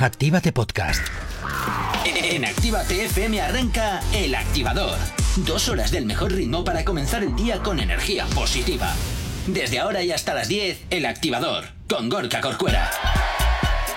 Actívate Podcast. En Actívate FM arranca El Activador. Dos horas del mejor ritmo para comenzar el día con energía positiva. Desde ahora y hasta las 10, El Activador, con Gorka Corcuera.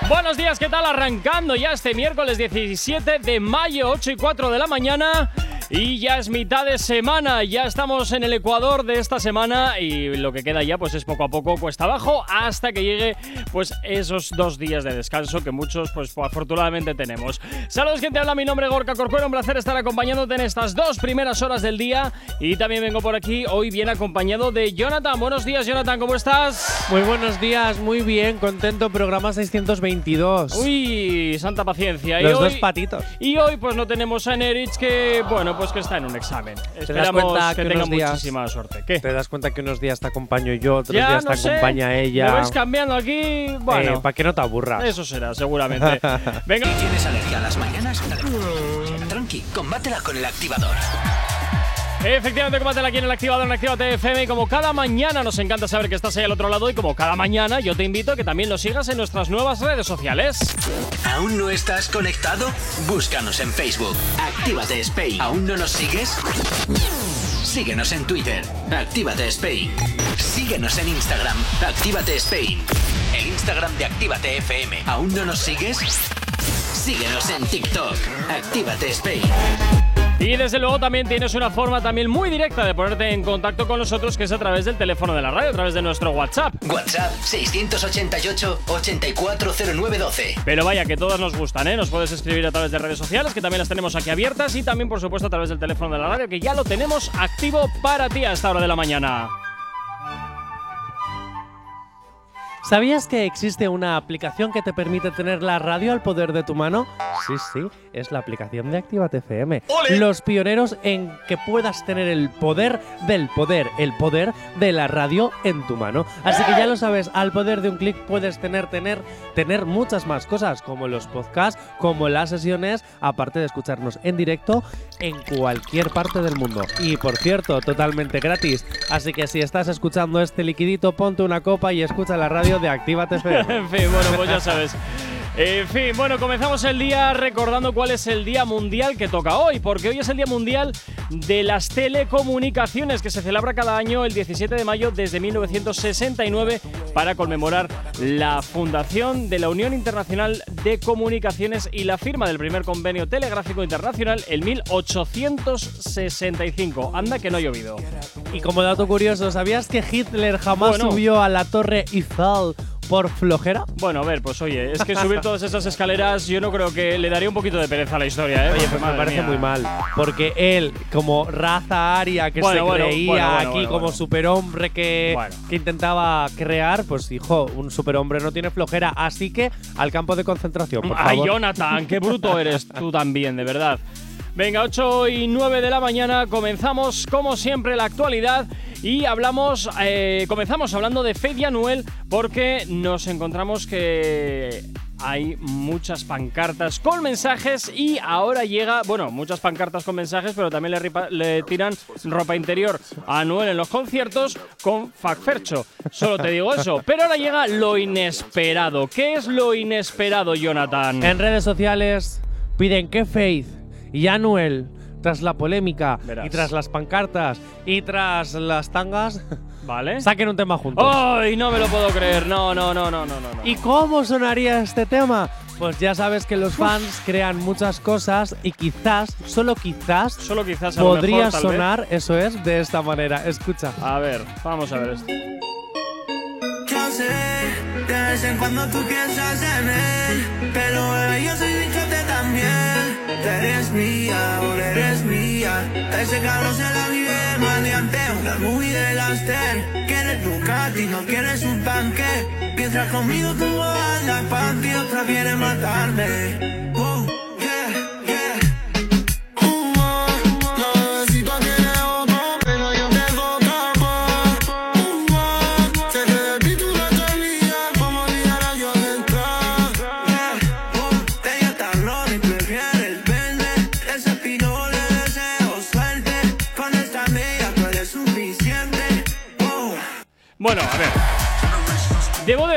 Buenos días, ¿qué tal? Arrancando ya este miércoles 17 de mayo, 8 y 4 de la mañana. Y ya es mitad de semana, ya estamos en el Ecuador de esta semana y lo que queda ya pues es poco a poco cuesta abajo hasta que llegue pues esos dos días de descanso que muchos pues afortunadamente tenemos. Saludos gente, habla mi nombre Gorka Corcuero, un placer estar acompañándote en estas dos primeras horas del día y también vengo por aquí hoy bien acompañado de Jonathan. Buenos días Jonathan, ¿cómo estás? Muy buenos días, muy bien, contento, programa 622. Uy, santa paciencia. Los y hoy, dos patitos. Y hoy pues no tenemos a Nerich que, bueno, pues que está en un examen. Esperamos que que tenga días- muchísima suerte. ¿Qué? Te das cuenta que unos días te acompaño yo, otros Ya, días no te sé. acompaña ¿Me ella. vais cambiando aquí? Bueno, para que no te aburras. eso será, seguramente. Venga. ¿Tienes alergia a las mañanas? Tranqui, combátela con El Activador. Efectivamente, combátela aquí en el activador en Actívate FM. Y como cada mañana nos encanta saber que estás ahí al otro lado, y como cada mañana, yo te invito a que también nos sigas en nuestras nuevas redes sociales. ¿Aún no estás conectado? Búscanos en Facebook. Actívate Spain. ¿Aún no nos sigues? Síguenos en Twitter. Actívate Spain. Síguenos en Instagram. Actívate Spain. El Instagram de Actívate FM. ¿Aún no nos sigues? Síguenos en TikTok. Actívate Spain. Y desde luego también tienes una forma también muy directa de ponerte en contacto con nosotros, que es a través del teléfono de la radio, a través de nuestro WhatsApp. WhatsApp 688-840912. Pero vaya, que todas nos gustan, ¿eh? Nos puedes escribir a través de redes sociales, que también las tenemos aquí abiertas, y también, por supuesto, a través del teléfono de la radio, que ya lo tenemos activo para ti a esta hora de la mañana. ¿Sabías que existe una aplicación que te permite tener la radio al poder de tu mano? Sí, sí, es la aplicación de Actívate FM. Los pioneros en que puedas tener el poder del poder, el poder de la radio en tu mano. Así que ya lo sabes, al poder de un clic puedes tener, tener, tener muchas más cosas, como los podcasts, como las sesiones, aparte de escucharnos en directo en cualquier parte del mundo. Y por cierto, totalmente gratis. Así que si estás escuchando este liquidito, ponte una copa y escucha la radio de Actívate FM. En fin, bueno, pues ya sabes. En fin, bueno, comenzamos el día recordando cuál es el día mundial que toca hoy, porque hoy es el Día Mundial de las Telecomunicaciones, que se celebra cada año el 17 de mayo desde 1969 para conmemorar la fundación de la Unión Internacional de Comunicaciones y la firma del primer convenio telegráfico internacional en 1865. Anda que no ha llovido. Y como dato curioso, ¿sabías que Hitler jamás Bueno. subió a la torre Eiffel por flojera? Bueno, a ver, pues oye, es que subir todas esas escaleras yo no creo que le daría un poquito de pereza a la historia, ¿eh? Oye, pues me parece mía. muy mal. Porque él, como raza aria que Bueno, se bueno, creía bueno, aquí como superhombre que, que intentaba crear, pues hijo, un superhombre no tiene flojera. Así que al campo de concentración, por Ay, favor. Jonathan, qué bruto eres tú también, de verdad. Venga, 8 y 9 de la mañana, comenzamos como siempre la actualidad y hablamos, eh, comenzamos hablando de y Anuel porque nos encontramos que hay muchas pancartas con mensajes y ahora llega, bueno, muchas pancartas con mensajes, pero también le, le tiran ropa interior a Anuel en los conciertos con Facfercho. Solo te digo eso. Pero ahora llega lo inesperado. ¿Qué es lo inesperado, Jonathan? En redes sociales piden que Faith y Anuel, tras la polémica Verás. y tras las pancartas y tras las tangas, ¿Vale? saquen un tema juntos. ¡Ay, no me lo puedo creer! No, no, no, no, no, no. ¿Y cómo sonaría este tema? Pues ya sabes que los fans crean muchas cosas y quizás, solo quizás, Solo quizás a podría mejor, tal vez. sonar, eso es, de esta manera. Escucha. A ver, vamos a ver esto. De vez en cuando tú piensas en él, pero yo soy bichote también. Eres mía, ahora eres mía. Ese cabrón se la vive de maleante, una movie del Aster. Quieres Ducati, no quieres un tanque. Mientras conmigo tú andas panty, otra quiere matarme.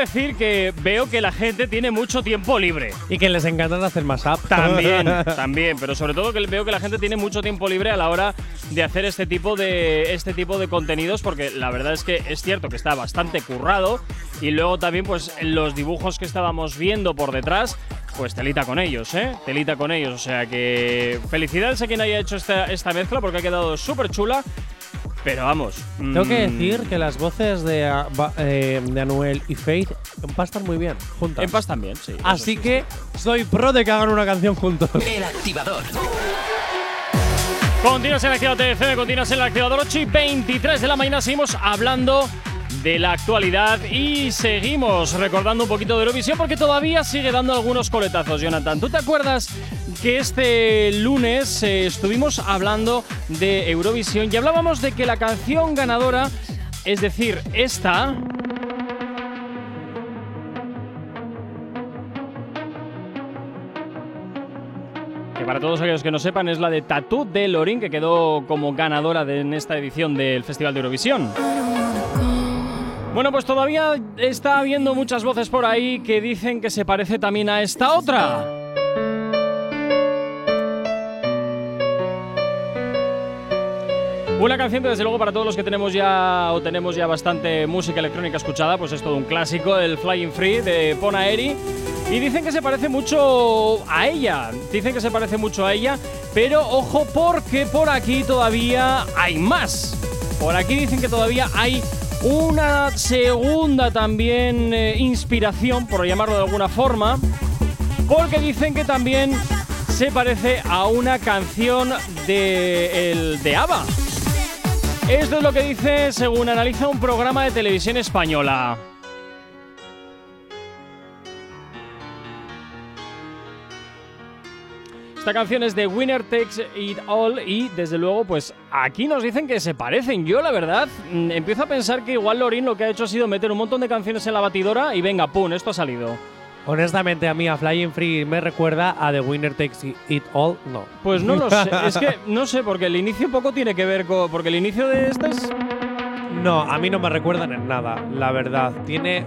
Decir que veo que la gente tiene mucho tiempo libre. Y que les encanta hacer más up. También, también, pero sobre todo que veo que la gente tiene mucho tiempo libre a la hora de hacer este tipo de este tipo de contenidos porque la verdad es que es cierto que está bastante currado y luego también pues los dibujos que estábamos viendo por detrás pues telita con ellos, ¿eh? Telita con ellos. O sea que felicidades a quien haya hecho esta, esta mezcla porque ha quedado súper chula. Pero vamos. Tengo que mm, decir que las voces de, ah, eh, de Anuel y Faith empastan muy bien juntas. En paz también, sí. Así sí, que soy pro de que hagan una canción juntos. El activador. Continúas en Activate FM, continúas en el activador 8 y 23 de la mañana. Seguimos hablando de la actualidad y seguimos recordando un poquito de Eurovisión porque todavía sigue dando algunos coletazos, Jonathan. ¿Tú te acuerdas que este lunes eh, estuvimos hablando de Eurovisión y hablábamos de que la canción ganadora, es decir, esta. que para todos aquellos que no sepan es la de Tattoo de Lorin, que quedó como ganadora de- en esta edición del Festival de Eurovisión. Bueno, pues todavía está habiendo muchas voces por ahí que dicen que se parece también a esta otra. Una canción que desde luego para todos los que tenemos ya o tenemos ya bastante música electrónica escuchada, pues es todo un clásico, el Flying Free de Pona Eri. Y dicen que se parece mucho a ella, dicen que se parece mucho a ella, pero ojo porque por aquí todavía hay más. Por aquí dicen que todavía hay una segunda también eh, inspiración, por llamarlo de alguna forma, porque dicen que también se parece a una canción de, el, de ABBA. Esto es lo que dice según analiza un programa de televisión española. Esta canción es de Winner Takes It All y desde luego pues aquí nos dicen que se parecen. Yo la verdad mm, empiezo a pensar que igual Lorin lo que ha hecho ha sido meter un montón de canciones en la batidora y venga, pum, esto ha salido. Honestamente, a mí a Flying Free me recuerda a The Winner Takes It All. No. Pues no lo sé, es que no sé, porque el inicio poco tiene que ver con... Porque el inicio de este es... No, a mí no me recuerdan en nada, la verdad. Tiene.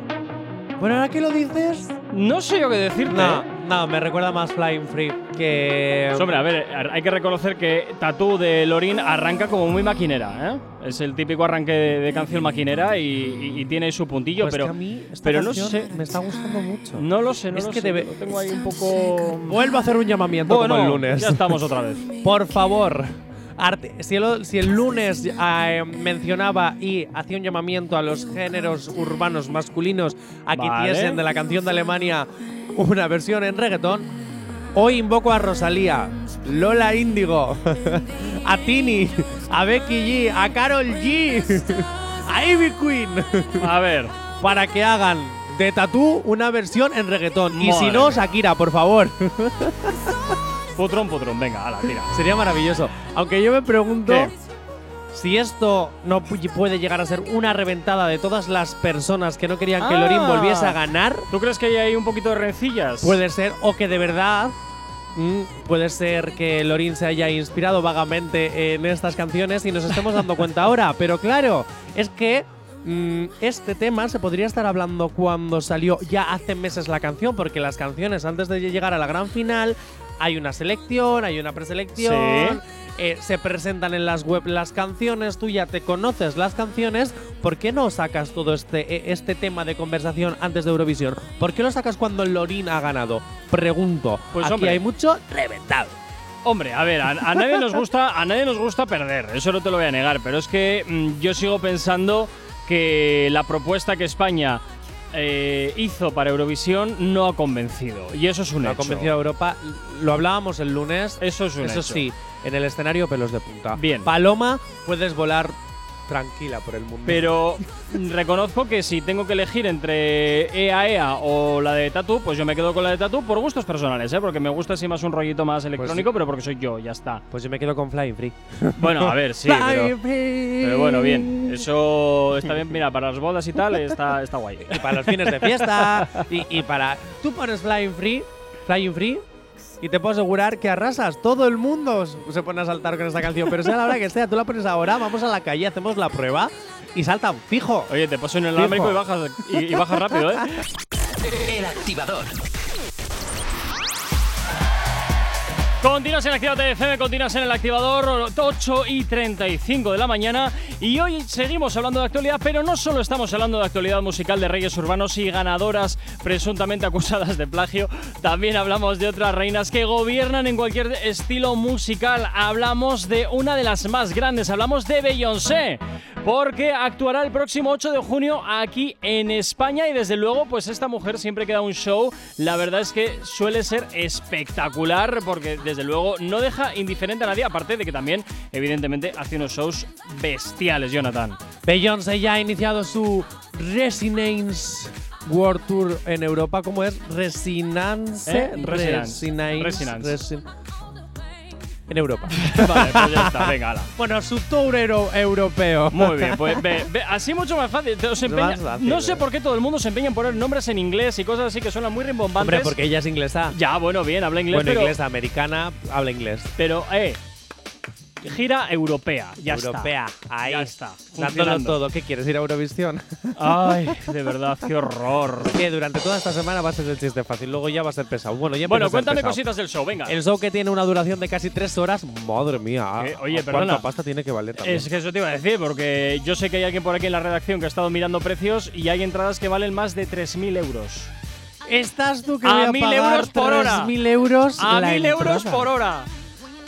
Bueno, ahora que lo dices. No sé yo qué decirte. No, ¿eh? No, me recuerda más Flying Free que. Hombre, a ver, hay que reconocer que Tatú de Lorin arranca como muy maquinera, ¿eh? Es el típico arranque de, de canción maquinera y, y- y tiene su puntillo, Pues pero, que a mí esta pero no sé. Me está gustando mucho. No lo sé, no Es lo que sé. debe- Lo tengo ahí un poco. Vuelvo a hacer un llamamiento Bueno, como el lunes. ya estamos otra vez. Por favor. arte- si, el, si el lunes eh, mencionaba y hacía un llamamiento a los géneros urbanos masculinos a que Vale. hiciesen de la canción de Alemania una versión en reggaetón, hoy invoco a Rosalía, Lola Índigo, a Tini, a Becky G, a Carol G, a Ivy Queen, A ver, para que hagan de Tatú una versión en reggaetón. Y si no. Shakira, por favor. putrón, putrón, venga, ala, tira. Sería maravilloso. Aunque yo me pregunto ¿Qué? Si esto no pu- puede llegar a ser una reventada de todas las personas que no querían que Ah. Lorin volviese a ganar. ¿Tú crees que hay ahí un poquito de rencillas? Puede ser, o que de verdad. mm, puede ser que Lorin se haya inspirado vagamente en estas canciones y nos estemos dando cuenta ahora. Pero claro, es que mm, este tema se podría estar hablando cuando salió ya hace meses la canción, porque las canciones antes de llegar a la gran final hay una selección, hay una preselección. Eh, se presentan en las web las canciones, tú ya te conoces las canciones, ¿por qué no sacas todo este, eh, este tema de conversación antes de Eurovisión? ¿Por qué lo sacas cuando Lorin ha ganado? Pregunto. Pues, Aquí hombre. hay mucho reventado. Hombre, a ver, a, a nadie nos gusta, a nadie nos gusta perder, eso no te lo voy a negar, pero es que mm, yo sigo pensando que la propuesta que España eh, hizo para Eurovisión no ha convencido y eso es un No ha hecho. convencido a Europa. Lo hablábamos el lunes. Eso es un Eso hecho. sí, en el escenario pelos de punta. Bien. Paloma, puedes volar tranquila por el mundo. Pero reconozco que si tengo que elegir entre EAEA o la de Tatu, pues yo me quedo con la de Tatu por gustos personales, ¿eh? porque me gusta así más un rollito más electrónico, pero porque soy yo, ya está. Pues yo me quedo con Flying Free. Bueno, a ver, sí, pero, pero bueno, bien. Eso está bien, mira, para las bodas y tal, está, está guay. Y para los fines de fiesta. y, y para. Tú pones Flying Free. Flying Free. Y te puedo asegurar que arrasas. Todo el mundo se pone a saltar con esta canción, pero sea la hora que sea, tú la pones ahora, vamos a la calle, hacemos la prueba y saltan fijo. Oye, te paso en el inalámbrico y bajas, y, y bajas rápido, ¿eh? El activador. Continúas en Activate FM, continúas en el activador 8 y 35 de la mañana y hoy seguimos hablando de actualidad, pero no solo estamos hablando de actualidad musical de reyes urbanos y ganadoras presuntamente acusadas de plagio, también hablamos de otras reinas que gobiernan en cualquier estilo musical. Hablamos de una de las más grandes, hablamos de Beyoncé, porque actuará el próximo 8 de junio aquí en España y desde luego pues esta mujer siempre que da un show, la verdad es que suele ser espectacular porque desde luego no deja indiferente a nadie, aparte de que también, evidentemente, hace unos shows bestiales, Jonathan. Beyoncé ya ha iniciado su Resonance World Tour en Europa. ¿Cómo es? Resonance. ¿Eh? Resonance. Resonance. Resonance. En Europa. vale, pues ya está, venga, ala. bueno, su tour euro- europeo. Muy bien, pues ve, ve, así mucho más fácil. Te- os empeña- más fácil, no sé eh. por qué todo el mundo se empeña en poner nombres en inglés y cosas así que suenan muy rimbombantes. Hombre, porque ella es inglesa. Ya, bueno, bien, habla inglés, bueno, pero, inglesa, americana, habla inglés. pero, eh, gira europea, ya Europea, está. ahí. Ya está. Dándolo todo. ¿Qué quieres ir a Eurovisión? Ay, de verdad, qué horror. que durante toda esta semana va a ser el chiste fácil, luego ya va a ser pesado. Bueno, ya Bueno, cuéntame cositas del show, venga. El show que tiene una duración de casi tres horas, madre mía. Eh, oye, ¿cuánta perdona. pasta tiene que valer también? Es que eso te iba a decir, porque yo sé que hay alguien por aquí en la redacción que ha estado mirando precios y hay entradas que valen más de 3.000 euros. Estás tú que A voy a mil pagar euros por hora. 3.000 euros A la 1.000 euros entrada. por hora.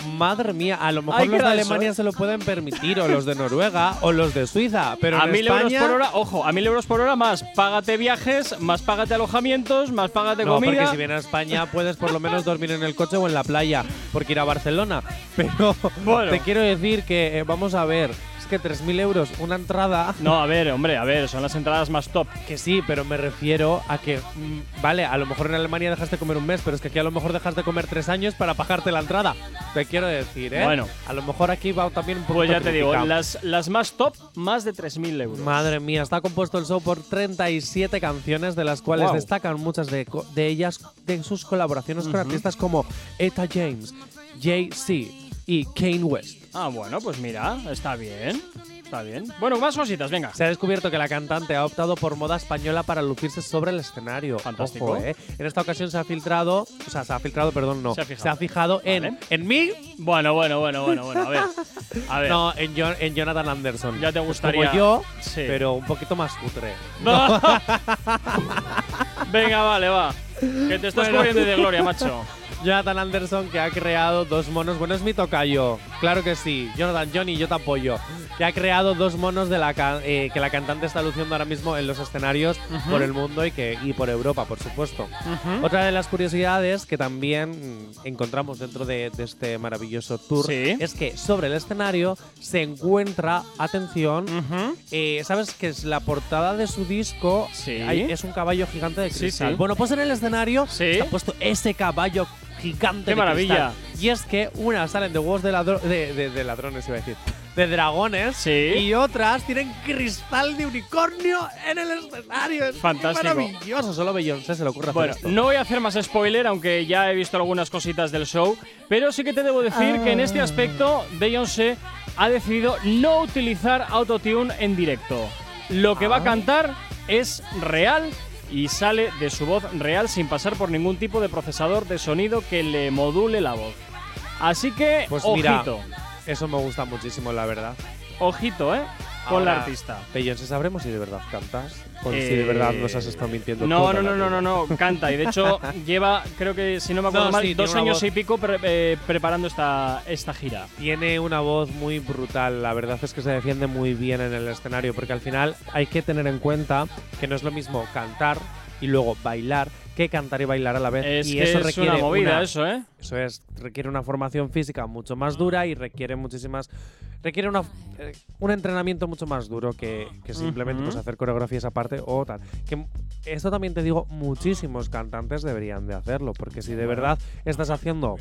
Madre mía, a lo mejor los de Alemania se lo pueden permitir, o los de Noruega, o los de Suiza. Pero a en 1.000 euros por hora, ojo, a 1.000 euros por hora más págate viajes, más págate alojamientos, más págate No, comida. porque si vienes a España puedes por lo menos dormir en el coche o en la playa, porque ir a Barcelona. Pero Bueno. te quiero decir que, eh, vamos a ver, que 3.000 euros una entrada. No, a ver, hombre, a ver, son las entradas más top. Que sí, pero me refiero a que, mm, vale, a lo mejor en Alemania dejaste de comer un mes, pero es que aquí a lo mejor dejas de comer tres años para pagarte la entrada. Te quiero decir, ¿eh? Bueno. A lo mejor aquí va también un poco Pues ya te digo, las, las más top, más de 3.000 euros. Madre mía, está compuesto el show por 37 canciones, de las cuales Wow. destacan muchas de, de ellas de sus colaboraciones con artistas como Eta James, Jay-Z y Kane West. Ah, bueno, pues mira, está bien. Está bien. Bueno, más cositas, venga. Se ha descubierto que la cantante ha optado por moda española para lucirse sobre el escenario. Fantástico. Ojo, ¿eh? En esta ocasión se ha filtrado, o sea, se ha filtrado, perdón, no. Se ha fijado. fijado en, Vale. en mí, Bueno, bueno, bueno, bueno, bueno, a ver. A ver. no, en, Jo- en Jonathan Anderson. Ya te gustaría- Como yo, Sí. pero un poquito más cutre. Venga, vale, va. Que te estás Bueno. cubriendo de gloria, macho. Jonathan Anderson que ha creado dos monos. Bueno, es mi tocayo. Claro que sí. Jonathan, Johnny, yo te apoyo. Que ha creado dos monos de la ca- eh, que la cantante está luciendo ahora mismo en los escenarios por el mundo y, que, y por Europa, por supuesto. Otra de las curiosidades que también encontramos dentro de, de este maravilloso tour Sí. es que sobre el escenario se encuentra, atención, eh, ¿Sabes que es la portada de su disco? Sí. hay- es un caballo gigante de cristal. sí. Bueno, pues en el escenario está puesto ese caballo gigante ¡Qué de maravilla! cristal. Y es que unas salen de huevos de, ladro- de, de- de ladrones, iba a decir. De dragones. Sí. Y otras tienen cristal de unicornio en el escenario. Es Fantástico. maravilloso. Solo Beyoncé se le ocurre Bueno, hacer esto. no voy a hacer más spoiler, aunque ya he visto algunas cositas del show, pero sí que te debo decir que en este aspecto Beyoncé ha decidido no utilizar autotune en directo. Lo que va a Ah. cantar es real y sale de su voz real sin pasar por ningún tipo de procesador de sonido que le module la voz. Así que, Pues ojito, mira, Eso me gusta muchísimo, la verdad. ojito, ¿eh? Con la artista. Beyoncé, ¿sabremos si de verdad cantas? O si Eh, de verdad nos has estado mintiendo No, toda no, no, no, vida? no, no, canta. Y de hecho lleva, creo que si no me acuerdo No, mal, sí, dos años voz. y pico pre- eh, preparando esta, esta gira. Tiene una voz muy brutal, la verdad es que se defiende muy bien en el escenario, porque al final hay que tener en cuenta que no es lo mismo cantar y luego bailar que cantar y bailar a la vez. Es y que eso es requiere una movida una- eso, ¿eh? Eso es, requiere una formación física mucho más dura y requiere muchísimas. Requiere una, eh, un entrenamiento mucho más duro que, que simplemente Ujú. pues, hacer coreografías aparte o tal. Que esto también te digo, muchísimos cantantes deberían de hacerlo, porque si de verdad estás haciendo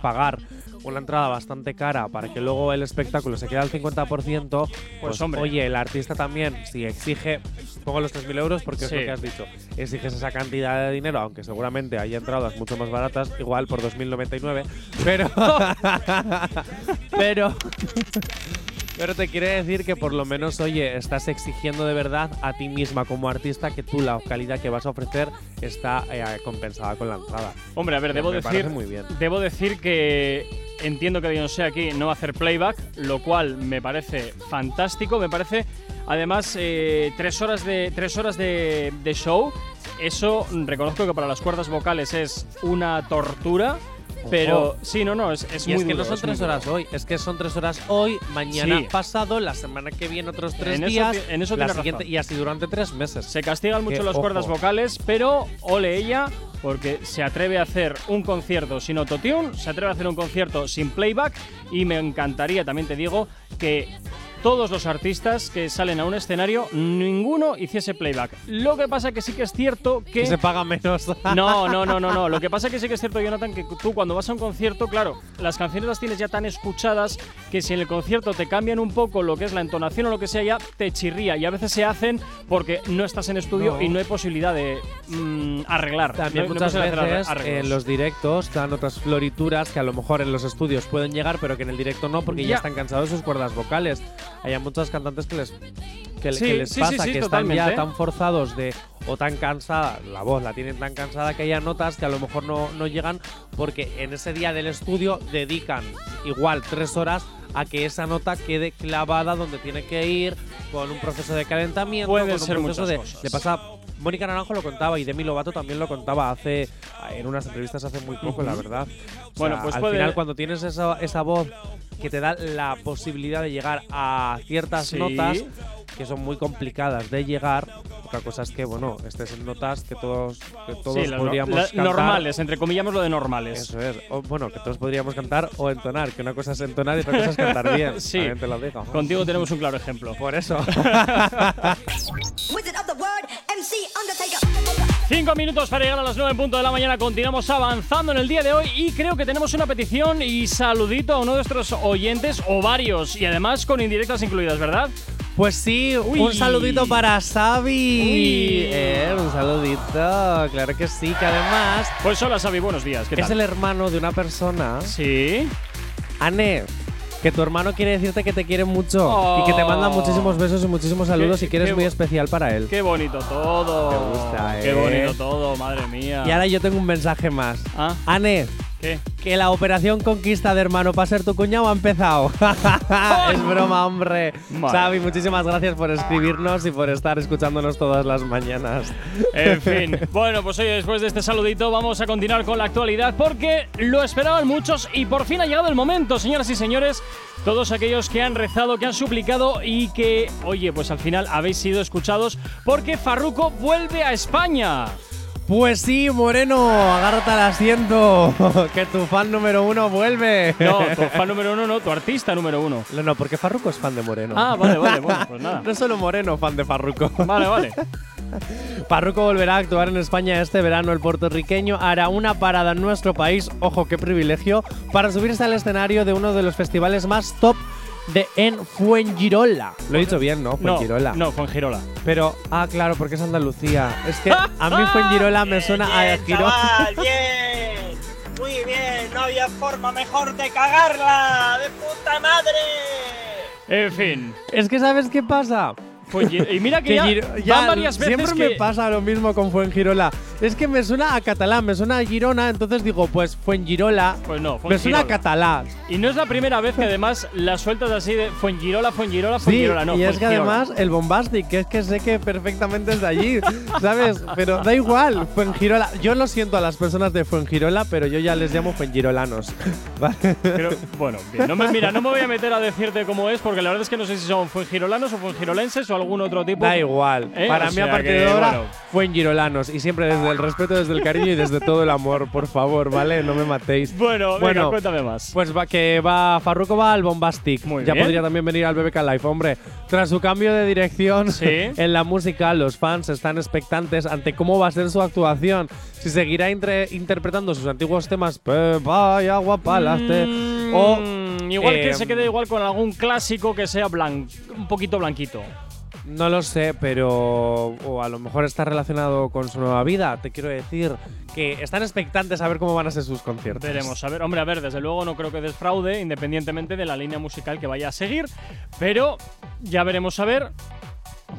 pagar una entrada bastante cara para que luego el espectáculo se quede al 50%, pues, hombre. oye, el artista también, si exige, pongo los 3.000 euros porque Sí. es lo que has dicho, exiges esa cantidad de dinero, aunque seguramente haya entradas mucho más baratas, igual por 2.000, 99. Pero. pero. Pero te quiere decir que por lo menos, oye, estás exigiendo de verdad a ti misma como artista que tú la calidad que vas a ofrecer está eh, compensada con la entrada. Hombre, a ver, debo decir, muy bien. debo decir que entiendo que Beyoncé aquí no va a hacer playback, lo cual me parece fantástico. Me parece, además, eh, tres horas de tres horas de, de show. Eso reconozco que para las cuerdas vocales es una tortura. Pero Ojo. sí, no, no, es, es Y muy es que duro, no son tres duro. horas hoy, es que son tres horas hoy, mañana Sí. pasado, la semana que viene otros tres En días, en eso la siguiente razón. y así durante tres meses. Se castigan mucho las cuerdas vocales, pero ole ella, porque se atreve a hacer un concierto sin autotune, se atreve a hacer un concierto sin playback y me encantaría, también te digo, que todos los artistas que salen a un escenario, ninguno hiciese playback. Lo que pasa que sí que es cierto que... Que se paga menos. No, no, no, no, no. Lo que pasa que sí que es cierto, Jonathan, que tú cuando vas a un concierto, claro, las canciones las tienes ya tan escuchadas que si en el concierto te cambian un poco lo que es la entonación o lo que sea, ya te chirría. Y a veces se hacen porque no estás en estudio No. y no hay posibilidad de mm, arreglar. También No- no muchas hacer veces en los directos dan otras florituras que a lo mejor en los estudios pueden llegar, pero que en el directo no, porque ya, Ya. están cansados de sus cuerdas vocales. Hay a muchos cantantes que les, que, Sí, que les sí, pasa sí, que están ya tan forzados de o tan cansada, la voz la tienen tan cansada que haya notas que a lo mejor no, no llegan porque en ese día del estudio dedican igual tres horas a que esa nota quede clavada donde tiene que ir con un proceso de calentamiento, Pueden con un ser proceso de, cosas. le pasa Mónica Naranjo lo contaba y Demi Lovato también lo contaba hace en unas entrevistas hace muy poco, la verdad. O Bueno, sea, pues al puede- final cuando tienes esa, esa voz que te da la posibilidad de llegar a ciertas Sí. notas que son muy complicadas de llegar. Otra cosa es que, bueno, estés en notas que todos, que todos Sí, no- podríamos las cantar. normales, entre comillas lo de normales. Eso es. O, bueno, que todos podríamos cantar o entonar, que una cosa es entonar y otra cosa es cantar bien. Sí. Te lo digo. Contigo tenemos un claro ejemplo. Por eso. Cinco minutos para llegar a las 9 en punto de la mañana. Continuamos avanzando en el día de hoy y creo que tenemos una petición y saludito a uno de nuestros oyentes o varios y además con indirectas incluidas, ¿verdad? Pues sí, Uy. un saludito para Xavi. Eh, un saludito, claro que sí, que además Pues hola, Xavi, buenos días. ¿Qué es el hermano de una persona. Sí. Ane, que tu hermano quiere decirte que te quiere mucho y que te manda Oh. muchísimos besos y muchísimos saludos Qué- y que eres qué muy especial para él. Qué bonito todo. Te gusta, Qué ¿eh? bonito todo, madre mía. Y ahora yo tengo un mensaje más. Ah, Ane, ¿qué? que la operación conquista de hermano para ser tu cuñado ha empezado. es broma, hombre. Vale. Xavi, muchísimas gracias por escribirnos y por estar escuchándonos todas las mañanas. En fin. Bueno, pues oye, después de este saludito vamos a continuar con la actualidad porque lo esperaban muchos y por fin ha llegado el momento, señoras y señores. Todos aquellos que han rezado, que han suplicado y que, oye, pues al final habéis sido escuchados porque Farruko vuelve a España. Pues sí, Moreno, agárrate al asiento, que tu fan número uno vuelve. No, tu fan número uno, no, tu artista número uno. No, no, porque Farruko es fan de Moreno. Ah, vale, vale, bueno, pues nada. No es solo Moreno, fan de Farruko. Vale, vale. Farruko volverá a actuar en España este verano. El puertorriqueño hará una parada en nuestro país, ojo qué privilegio, para subirse al escenario de uno de los festivales más top de en Fuengirola. Lo he dicho bien, ¿no? No, Fuengirola. no, Fuengirola. Pero, ah, claro, porque es Andalucía. Es que a mí Fuengirola me suena a Bien, Girona. chaval, bien. Muy bien, no había forma mejor de cagarla. ¡De puta madre! En fin. Es que, ¿sabes qué pasa? Fuengi- y mira que, Que ya, ya van varias veces siempre que… me pasa lo mismo con Fuengirola. Es que me suena a catalán, me suena a Girona, entonces digo, pues Fuengirola. Pues no, Me suena a Fuengirola. catalán. Y no es la primera vez que además las sueltas así de Fuengirola, Fuengirola, Sí, Fuengirola. No, y es que Fuengirola. además el Bombastic, que es que sé que perfectamente es de allí, ¿sabes? Pero da igual, Fuengirola. Yo lo siento a las personas de Fuengirola, pero yo ya les llamo Fuengirolanos. ¿vale? Creo- bueno, bien. No me, mira, no me voy a meter a decirte cómo es, porque la verdad es que no sé si son fuengirolanos o fuengirolenses o algún otro tipo. Da igual. Eh, Para o mí, a partir que, de ahora, bueno. Fuengirolanos. Y siempre desde el respeto, desde el cariño y desde todo el amor, por favor, ¿vale? No me matéis. Bueno, venga, Bueno, cuéntame más. Pues va que va Farruko va al Bombastic. Muy ya bien. podría también venir al BBK Live, hombre. Tras su cambio de dirección Sí. en la música, los fans están expectantes ante cómo va a ser su actuación. Si seguirá interpretando sus antiguos temas, "Pe- vaya guapalaste", Mm, o igual que eh, se quede igual con algún clásico que sea blan un poquito blanquito. No lo sé, pero o a lo mejor está relacionado con su nueva vida. Te quiero decir que están expectantes a ver cómo van a ser sus conciertos. Veremos, a ver, hombre, a ver, desde luego no creo que desfraude, independientemente de la línea musical que vaya a seguir, pero ya veremos a ver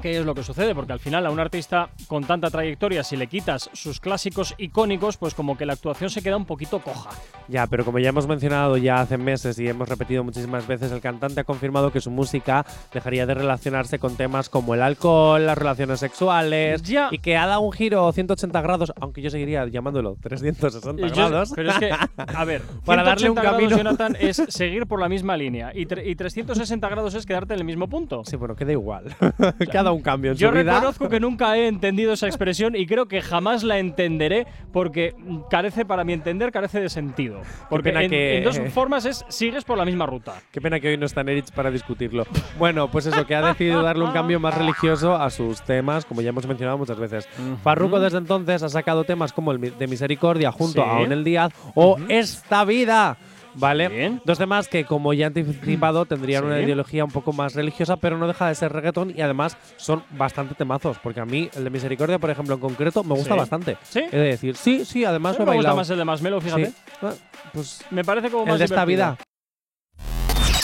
qué es lo que sucede, porque al final a un artista con tanta trayectoria, si le quitas sus clásicos icónicos, pues como que la actuación se queda un poquito coja. Ya, pero como ya hemos mencionado ya hace meses y hemos repetido muchísimas veces, el cantante ha confirmado que su música dejaría de relacionarse con temas como el alcohol, las relaciones sexuales Ya. y que ha dado un giro 180 grados, aunque yo seguiría llamándolo 360 Yo- grados. pero es que, a ver, Para darle un 180 grados, camino. Jonathan, es seguir por la misma línea y, tre- y 360 grados es quedarte en el mismo punto. Sí, bueno, queda igual. dado un cambio en Yo su vida. reconozco que nunca he entendido esa expresión y creo que jamás la entenderé porque carece, para mi entender, carece de sentido. Porque en, que- en dos formas es sigues por la misma ruta. Qué pena que hoy no está Nerich para discutirlo. Bueno, pues eso, que ha decidido darle un cambio más religioso a sus temas, como ya hemos mencionado muchas veces. Farruko desde entonces ha sacado temas como el de Misericordia junto Sí. a Onel Díaz o Esta Vida. ¿Vale? Bien. Dos temas que, como ya he anticipado, tendrían Sí. una ideología un poco más religiosa, pero no deja de ser reggaetón y además son bastante temazos. Porque a mí, el de Misericordia, por ejemplo, en concreto, me gusta Sí. bastante. ¿Sí? He de decir, sí, sí, además me he gusta más el de Masmelo, fíjate. Sí. Ah, Pues Me parece como el más de esta divertido.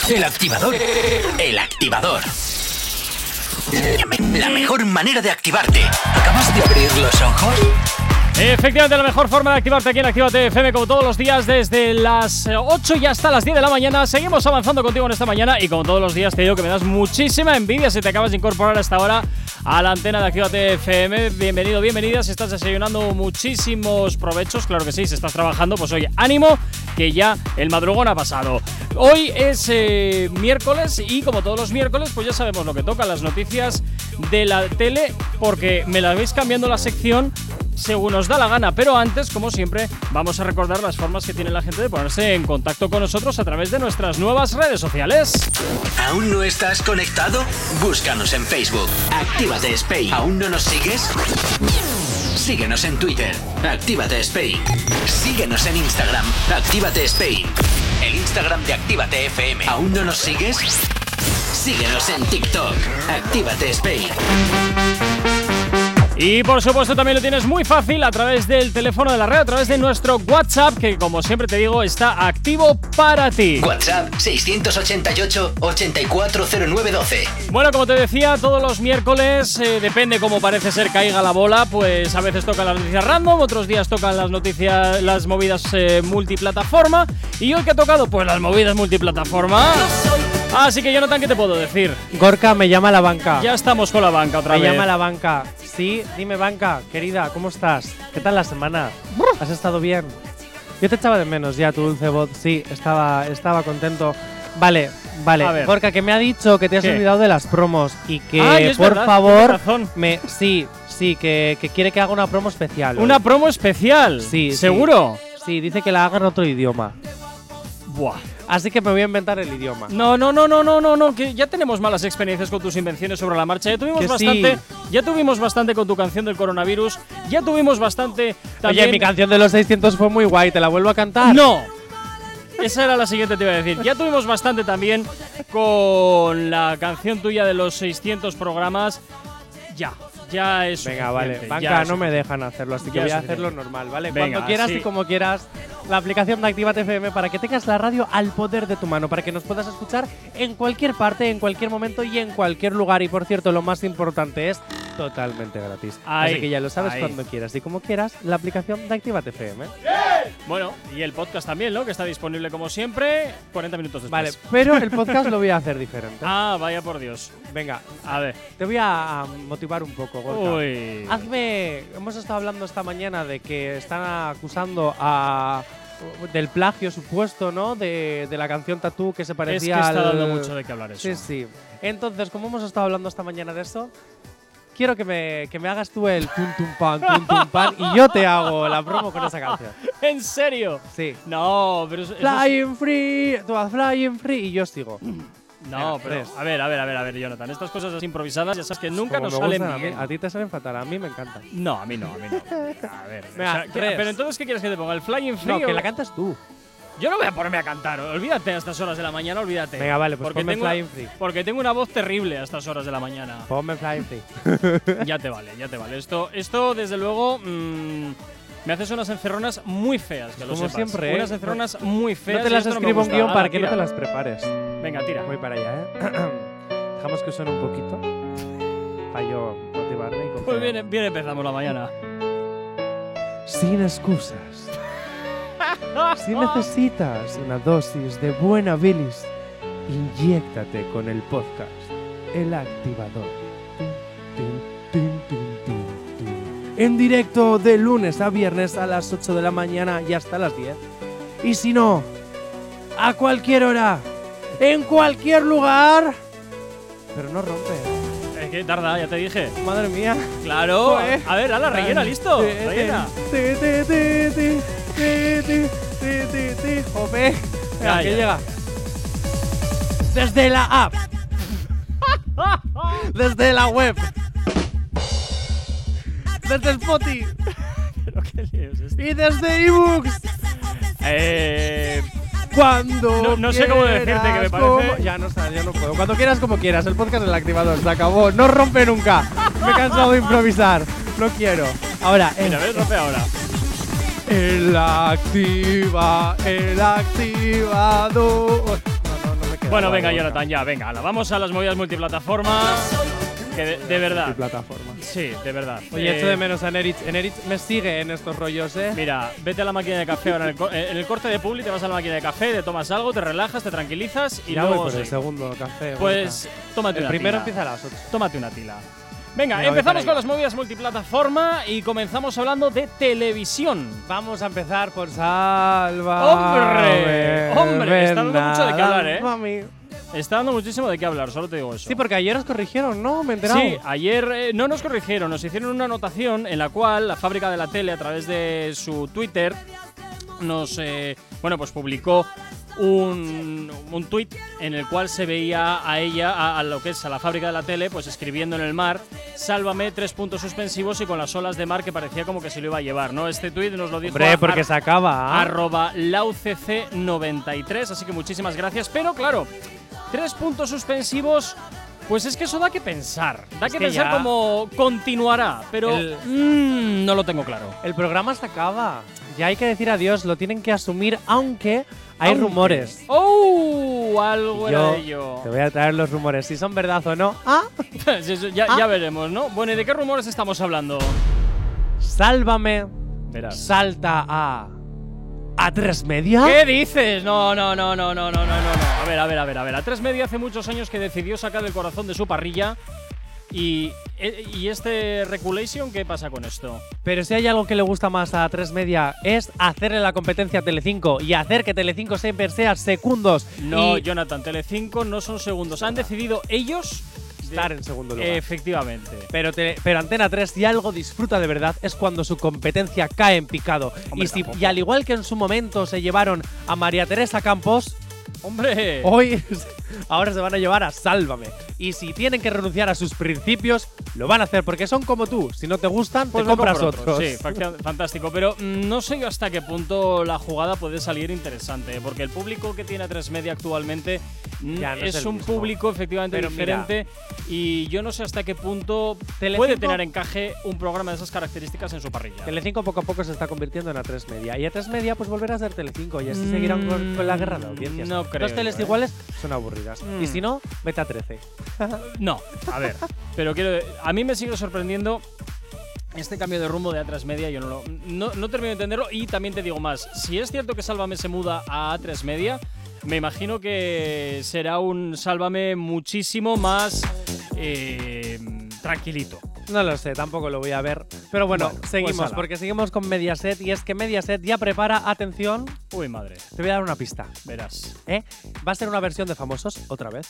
vida. El activador. El activador. La mejor manera de activarte. ¿Acabas de abrir los ojos? Efectivamente, la mejor forma de activarte aquí en Actívate FM, como todos los días, desde las eh, 8 y hasta las 10 de la mañana. Seguimos avanzando contigo en esta mañana y como todos los días te digo que me das muchísima envidia si te acabas de incorporar a esta hora a la antena de Actívate FM. Bienvenido, bienvenida. Si estás desayunando, muchísimos provechos. Claro que sí, si estás trabajando, pues oye, ánimo, que ya el madrugón ha pasado. Hoy es eh, miércoles y como todos los miércoles, pues ya sabemos lo que toca, las noticias de la tele, porque me la veis cambiando la sección según nos da la gana. Pero antes, como siempre, vamos a recordar las formas que tiene la gente de ponerse en contacto con nosotros a través de nuestras nuevas redes sociales. ¿Aún no estás conectado? Búscanos en Facebook. Actívate Spain. ¿Aún no nos sigues? Síguenos en Twitter. Actívate Spain. Síguenos en Instagram. Actívate Spain. El Instagram de Actívate FM. ¿Aún no nos sigues? Síguenos en TikTok. Actívate Spain. Y por supuesto también lo tienes muy fácil a través del teléfono de la red, a través de nuestro WhatsApp, que como siempre te digo, está activo para ti. WhatsApp 688 840912. Bueno, como te decía, todos los miércoles, eh, depende cómo parece ser caiga la bola, pues a veces tocan las noticias random, otros días tocan las noticias, las movidas eh, multiplataforma. ¿Y hoy qué ha tocado? Pues las movidas multiplataforma. Así que Jonathan, ¿qué te puedo decir? Gorka, me llama la banca. Ya estamos con la banca otra Me vez. llama la banca. Sí, dime banca, querida, ¿cómo estás? ¿Qué tal la semana? ¿Has estado bien? Yo te echaba de menos ya, tu dulce voz. Sí, estaba, estaba contento. Vale, vale. A ver. Gorka, que me ha dicho que te has ¿Qué? olvidado de las promos y que, es por verdad, favor, me sí, sí, que, que quiere que haga una promo especial. hoy. Una promo especial. Sí, sí. ¿Seguro? Sí, dice que la haga en otro idioma. Buah. Así que me voy a inventar el idioma. No, no, no, no, no, no, no, que ya tenemos malas experiencias con tus invenciones sobre la marcha. Ya tuvimos Que sí. bastante, ya tuvimos bastante con tu canción del coronavirus. Ya tuvimos bastante también. Oye, mi canción de los 600 fue muy guay, ¿te la vuelvo a cantar? No. Esa era la siguiente te iba a decir. Ya tuvimos bastante también con la canción tuya de los 600 programas. Ya, ya es Venga, vale. Banca, no me dejan hacerlo, así que voy a hacerlo normal, ¿vale? Venga, Cuando quieras sí. y como quieras, la aplicación de Actívate FM para que tengas la radio al poder de tu mano, para que nos puedas escuchar en cualquier parte, en cualquier momento y en cualquier lugar. Y por cierto, lo más importante es totalmente gratis. Ahí, así que ya lo sabes ahí. cuando quieras y como quieras, la aplicación de Actívate FM. Bueno, y el podcast también, ¿no? Que está disponible como siempre 40 minutos después. Vale, pero el podcast lo voy a hacer diferente. Ah, vaya por Dios. Venga, A ver. te voy a motivar un poco, Gorka. Uy. Hazme. Hemos estado hablando esta mañana de que están acusando a. del plagio supuesto, ¿no? De, de la canción Tatú que se Es que parecía está al- dando mucho de qué hablar eso. Sí, sí. Entonces, como hemos estado hablando esta mañana de esto, quiero que me, que me hagas tú el tum tum pan, tum tum pan y yo te hago la promo con esa canción. ¿En serio? Sí. No, pero eso, eso es- Flying free, tú haz flying free y yo sigo. No, pero a ver, a ver, a ver, a ver, Jonathan. Estas cosas así improvisadas ya sabes que nunca Como nos me salen gustan a mí. A ti te salen fatal, a mí me encantan. No, a mí no, a mí no. A ver. Venga, o sea, ¿qué- tres. pero entonces, ¿qué quieres que te ponga? ¿El Flying Free? No, o- que la cantes tú. Yo no voy a ponerme a cantar, olvídate a estas horas de la mañana, olvídate. Venga, vale, pues porque ponme tengo, Flying Free. Porque tengo una voz terrible a estas horas de la mañana. Ponme Flying Free. ya te vale, ya te vale. Esto, esto desde luego, mm, me haces unas encerronas muy feas, que lo Como sepas. siempre, ¿eh? Unas encerronas muy feas. No te y las esto me escribo un gusta. guion para que no tira. te las prepares. Venga, tira. Voy para allá, ¿eh? Dejamos que suene un poquito. Para yo motivarme y Pues confiar. bien, bien empezamos la mañana. Sin excusas. Si necesitas una dosis de buena bilis, inyéctate con el podcast El Activador. en directo de lunes a viernes a las 8 de la mañana y hasta las 10. Y si no, a cualquier hora, en cualquier lugar, pero no rompe. ¿eh? Es que tarda, ya te dije. Madre mía. Claro. A ver, a la rellena, listo. Rellena. Jope. Llega. Desde la app. Desde la web. Desde Spotify. Pero qué lío es este. Y desde ebooks. Eh, Cuando. No- no sé cómo decirte que me quieras, parece- como- Ya no sabes, ya no puedo. Cuando quieras, como quieras. El podcast del activador se acabó. No rompe nunca. Me he cansado de improvisar. No quiero. Ahora, el, mira, ves, rompe ahora. el activa, el activador. No, no, no me queda. Bueno, la venga, boca. Jonathan, ya, venga, ala, vamos a las movidas multiplataformas. Que de, de verdad. plataforma. Sí, de verdad. Oye, Eh, esto de menos a Neritz. Neritz me sigue en estos rollos, ¿eh? Mira, vete a la máquina de café ahora en el, co- en el corte de publi, te vas a la máquina de café, te tomas algo, te relajas, te tranquilizas y ya voy luego. por el sí. segundo café. Pues tómate el una primero tila. empieza a las 8. Tómate una tila. Venga, voy empezamos con las movidas multiplataforma y comenzamos hablando de televisión. Vamos a empezar por Salva. ¡Hombre! ¡Hombre! Está dando mucho de qué hablar, ¿eh? Mami. Está dando muchísimo de qué hablar, solo te digo eso. Sí, porque ayer os corrigieron, ¿no? Me he enterado. Sí, ayer eh, no nos corrigieron, nos hicieron una anotación en la cual la fábrica de la tele, a través de su Twitter, nos eh, bueno pues publicó un, un tuit en el cual se veía a ella, a, a lo que es a la fábrica de la tele, pues escribiendo en el mar, sálvame, tres puntos suspensivos y con las olas de mar que parecía como que se lo iba a llevar, ¿no? Este tuit nos lo dijo Hombre, porque se acaba. ¿ah? arroba laucc93, así que muchísimas gracias. Pero claro, tres puntos suspensivos, pues es que eso da que pensar. Da Es que, que pensar ya- como continuará, pero El- mm, no lo tengo claro. El programa se acaba. Ya hay que decir adiós, lo tienen que asumir, aunque hay Aunque- rumores. ¡Oh! Algo era de ello. te voy a traer los rumores, si son verdad o no. ¡Ah! Ya, Ah. ya veremos, ¿no? Bueno, ¿y de qué rumores estamos hablando? Sálvame Verás. salta a. ¿A tres media? ¿Qué dices? No, no, no, no, no, no, no, no, no. A ver, a ver, a ver, a ver. A tres media hace muchos años que decidió sacar el corazón de su parrilla. Y, eh, y este Reculation, ¿qué pasa con esto? Pero si hay algo que le gusta más a tres media es hacerle la competencia a Telecinco y hacer que Telecinco siempre sea secundos. No, y Jonathan, Telecinco no son segundos. Han decidido ellos estar en segundo lugar. Efectivamente. Pero, tele- pero Antena 3, si algo disfruta de verdad, es cuando su competencia cae en picado. Hombre, y, si, y al igual que en su momento se llevaron a María Teresa Campos, ¡Hombre! hoy ahora se van a llevar a Sálvame. Y si tienen que renunciar a sus principios, lo van a hacer porque son como tú. Si no te gustan, Pues te compras compro otro. otros. Sí, fantástico. Pero mm, no sé yo hasta qué punto la jugada puede salir interesante. Porque el público que tiene a tres media actualmente mm, Ya, no es un mismo. público efectivamente Pero mira. diferente. y yo no sé hasta qué punto Telecinco- puede tener encaje un programa de esas características en su parrilla. Telecinco poco a poco se está convirtiendo en A3 Media. Y A3 Media pues volverá a ser Telecinco y así seguirán con, con la guerra de audiencias. no creo Dos teles yo, ¿eh? iguales son aburridas. Mm. Y si no, vete a 13. No, a ver. pero quiero. A mí me sigue sorprendiendo. Este cambio de rumbo de A3 Media, yo no, lo, no, no termino de entenderlo. Y también te digo más: si es cierto que Sálvame se muda a A3 Media, me imagino que será un Sálvame muchísimo más eh, tranquilito. No lo sé, tampoco lo voy a ver. Pero bueno, Bueno, seguimos, pues ala. porque seguimos con Mediaset. Y es que Mediaset ya prepara, atención, Uy, madre, te voy a dar una pista. verás. ¿eh? Va a ser una versión de famosos otra vez.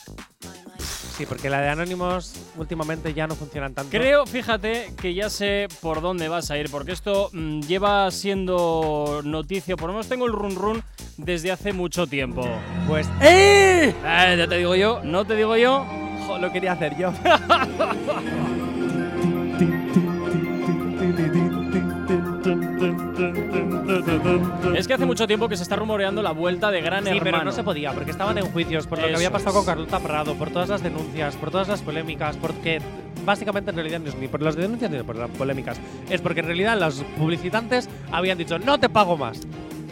Sí, porque la de Anónimos últimamente ya no funcionan tanto. Creo, fíjate, que ya sé por dónde vas a ir, porque esto mm, lleva siendo noticia, por lo menos tengo el run run desde hace mucho tiempo. Pues. ¡Eh! Eh, ya te digo yo, no te digo yo. Jo, lo quería hacer yo. Es que hace mucho tiempo que se está rumoreando la vuelta de Gran Sí, Hermano. pero no se podía, porque estaban en juicios, por lo que había pasado es. con Carlota Prado, por todas las denuncias, por todas las polémicas, porque básicamente en realidad no es ni por las denuncias ni por las polémicas. Es porque en realidad los publicitantes habían dicho, no te pago más.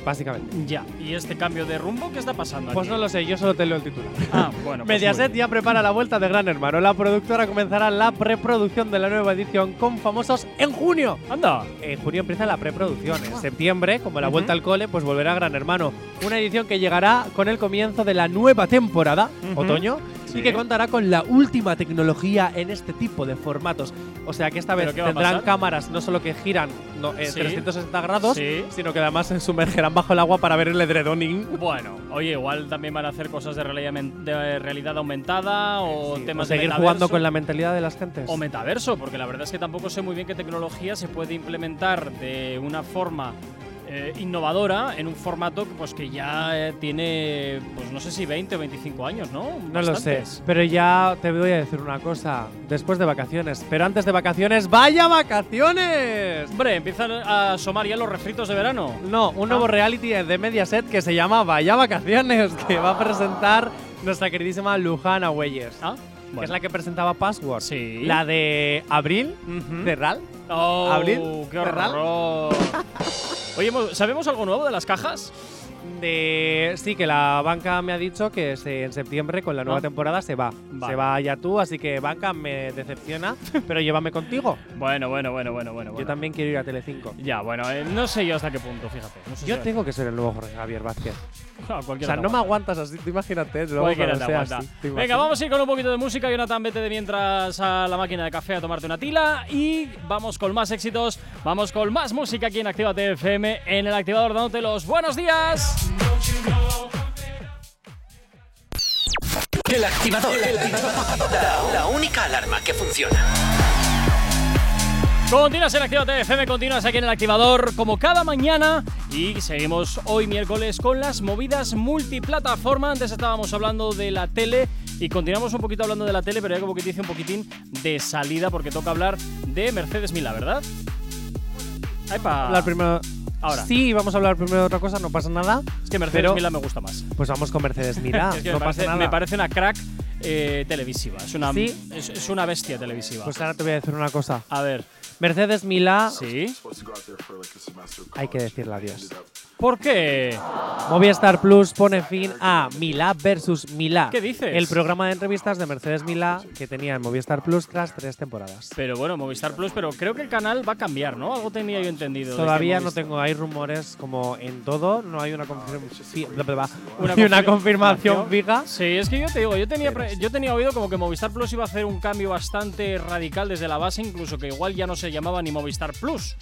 Básicamente. Ya. ¿Y este cambio de rumbo qué está pasando Pues aquí? no lo sé, yo solo te leo el titular. Ah, bueno. pues Mediaset ya prepara la vuelta de Gran Hermano. La productora comenzará la preproducción de la nueva edición con famosos en junio. Anda. En junio empieza la preproducción. En septiembre, como la vuelta al cole, pues volverá Gran Hermano. Una edición que llegará con el comienzo de la nueva temporada, otoño, Sí. y que contará con la última tecnología en este tipo de formatos. O sea que esta ¿Pero vez tendrán cámaras no solo que giran no, en Sí. 360 grados, Sí. sino que además se sumergerán bajo el agua para ver el edredoning. Bueno, oye, igual también van a hacer cosas de realidad, men- de realidad aumentada o temas o seguir de jugando con la mentalidad de las gentes. O metaverso, porque la verdad es que tampoco sé muy bien qué tecnología se puede implementar de una forma eh, innovadora en un formato pues, que ya eh, tiene, pues no sé si 20 o 25 años, ¿no? No lo sé, pero ya te voy a decir una cosa. Después de vacaciones, pero antes de vacaciones, ¡vaya vacaciones! Hombre, empiezan a asomar ya los refritos de verano. No, un nuevo Ah. reality de Mediaset que se llama Vaya Vacaciones, que va a presentar nuestra queridísima Lujana Huelles, Ah, que es la que presentaba Password. Sí. La de Abril, de RAL. Oh, Abril, qué horror. Oye, mo- ¿sabemos algo nuevo de las cajas? De, sí, que la banca me ha dicho que se- en septiembre con la nueva Ah. temporada se va. Vale. Se va ya tú, así que banca me decepciona, pero llévame contigo. Bueno, bueno, bueno, bueno, bueno. Yo bueno. también quiero ir a Telecinco. Ya, bueno, eh, no sé yo hasta qué punto, fíjate. No sé Yo si- tengo que ser el nuevo Jorge Javier Vázquez. Ah, O sea, no me aguanta. aguantas así, tú imagínate. luego Cualquiera cuando te sea aguanta. así, ¿te Venga, vamos a ir con un poquito de música. Jonathan, vete de mientras a la máquina de café a tomarte una tila. Y vamos con más éxitos. Vamos con más música aquí en Actívate FM en el activador dándote los buenos días. El activador. El activador. La, la única alarma que funciona. Continúas en Actívate FM, continúas aquí en el activador como cada mañana y seguimos hoy miércoles con las movidas multiplataforma. Antes estábamos hablando de la tele y continuamos un poquito hablando de la tele, pero ya como que te hice un poquitín de salida porque toca hablar de Mercedes Mila, ¿verdad? Epa. Hablar primero. Ahora. Sí, vamos a hablar primero de otra cosa, no pasa nada. Es que Mercedes pero- Mila me gusta más. Pues vamos con Mercedes Es que no me, pasa parece, nada. me parece una crack eh, televisiva. Es una, Sí. es, es una bestia televisiva. Pues ahora te voy a decir una cosa. a ver, Mercedes Mila, ¿sí? hay que decirle adiós. ¿Por qué? Movistar Plus pone fin a Milá versus Milá. ¿Qué dices? El programa de entrevistas de Mercedes Milá que tenía en Movistar Plus tras tres temporadas. Pero bueno, Movistar Plus, pero creo que el canal va a cambiar, ¿no? Algo tenía yo entendido. Todavía no tengo, hay rumores como en todo, no hay una, confirm- fi- bla, bla, bla. Una Hay una confir- confirmación fija. Sí, es que yo te digo, yo tenía, yo tenía oído como que Movistar Plus iba a hacer un cambio bastante radical desde la base, incluso que igual ya no se llamaba ni Movistar Plus.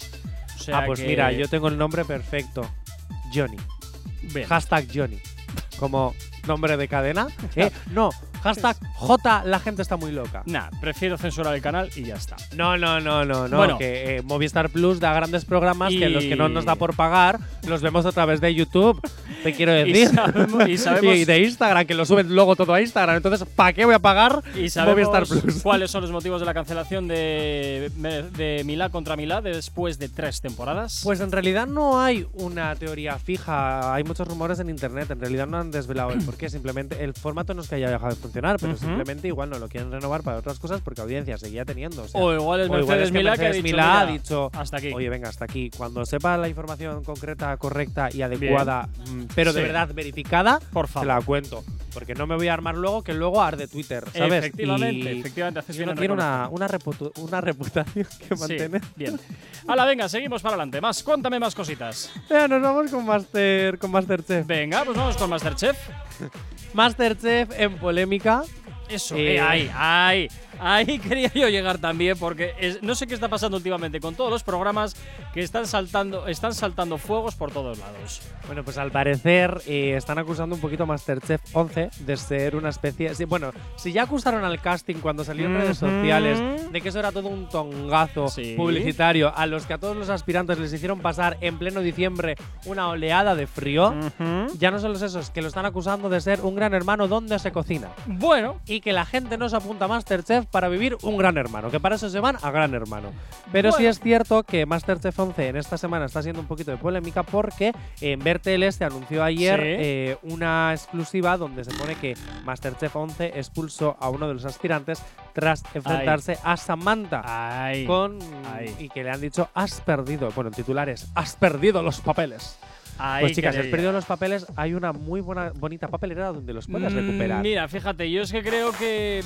O sea Ah, pues que- mira, yo tengo el nombre perfecto. Johnny. Bien. Hashtag Johnny. Como nombre de cadena. ¿eh? No, hashtag J, la gente está muy loca. Nah, prefiero censurar el canal y ya está. No, no, no, no, no. Bueno. que eh, Movistar Plus da grandes programas que Y- los que no nos da por pagar los vemos a través de YouTube. Te quiero Y decir. sabemos- y sabemos- Y de Instagram, que lo suben luego todo a Instagram. Entonces, ¿para qué voy a pagar Y sabemos Movistar Plus? cuáles son los motivos de la cancelación de, de Milá contra Milá después de tres temporadas. Pues en realidad no hay una teoría fija, hay muchos rumores en internet, en realidad no han desvelado el porqué, simplemente el formato no es que haya dejado de funcionar, pero Ujú. simplemente igual no lo quieren renovar para otras cosas porque audiencia seguía teniendo. O, sea, o igual Mercedes es que Milá que ha dicho, Milá ha "Mira, dicho, hasta aquí. Oye, venga, hasta aquí. Cuando sepa la información concreta, correcta y adecuada, mm, pero de Sí. verdad verificada, Por te favor. la cuento. Porque no me voy a armar luego que luego arde Twitter, ¿sabes? Efectivamente, Y efectivamente, haces bien reconocerlo. una, una, una reputación que Sí, mantener. bien. Hala, venga, seguimos para adelante. Más, cuéntame más cositas. Ya, nos vamos con, Master, con Masterchef. Venga, pues vamos con Masterchef. Masterchef en polémica. Eso, Eh, eh, ahí, ahí, ahí quería yo llegar también porque es- no sé qué está pasando últimamente con todos los programas que están saltando, están saltando fuegos por todos lados. Bueno, pues al parecer eh, están acusando un poquito a Masterchef 11 de ser una especie. sí, bueno, si ya acusaron al casting cuando salió en redes sociales de que eso era todo un tongazo Sí. publicitario, a los que a todos los aspirantes les hicieron pasar en pleno diciembre una oleada de frío, ya no son los esos que lo están acusando de ser un gran hermano donde se cocina. Bueno, Y que la gente no se apunta a Masterchef para vivir un gran hermano, que para eso se van a gran hermano. Pero sí es cierto que Masterchef 11 en esta semana está siendo un poquito de polémica porque en Bertel se anunció ayer Sí. eh, una exclusiva donde se pone que Masterchef 11 expulsó a uno de los aspirantes tras enfrentarse a Samantha. Ay. Con, Ay. y que le han dicho has perdido, bueno, el titular es has perdido los papeles. Pues chicas, si has perdido los papeles, hay una muy buena, bonita papelera donde los puedes Mm, recuperar. Mira, fíjate, yo es que creo que.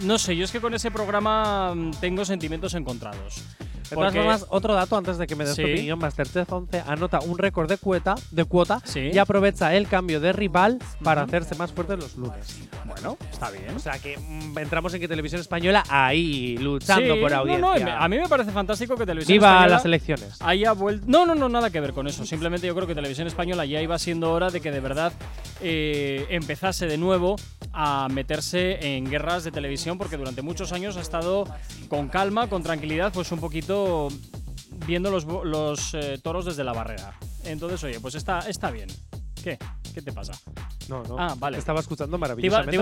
No sé, yo es que con ese programa mm, tengo sentimientos encontrados. De todas formas, otro dato antes de que me des tu Sí. opinión, Masterchef 11 anota un récord de cuota, de cuota Sí. y aprovecha el cambio de rival para hacerse más fuerte los lunes. Bueno, está bien. O sea que mm, entramos en que Televisión Española ahí luchando Sí, por audiencia. no, a mí me parece fantástico que Televisión Viva Española las elecciones. haya vuelto. No, no, no, nada que ver con eso. Simplemente yo creo que Televisión Española ya iba siendo hora de que de verdad eh, empezase de nuevo a meterse en guerras de televisión, porque durante muchos años ha estado con calma, con tranquilidad, pues un poquito viendo los, eh, toros desde la barrera. Entonces, oye, pues está, está bien. ¿Qué? ¿Qué te pasa? No, no. Ah, vale. Te estaba escuchando Te iba, maravillosamente.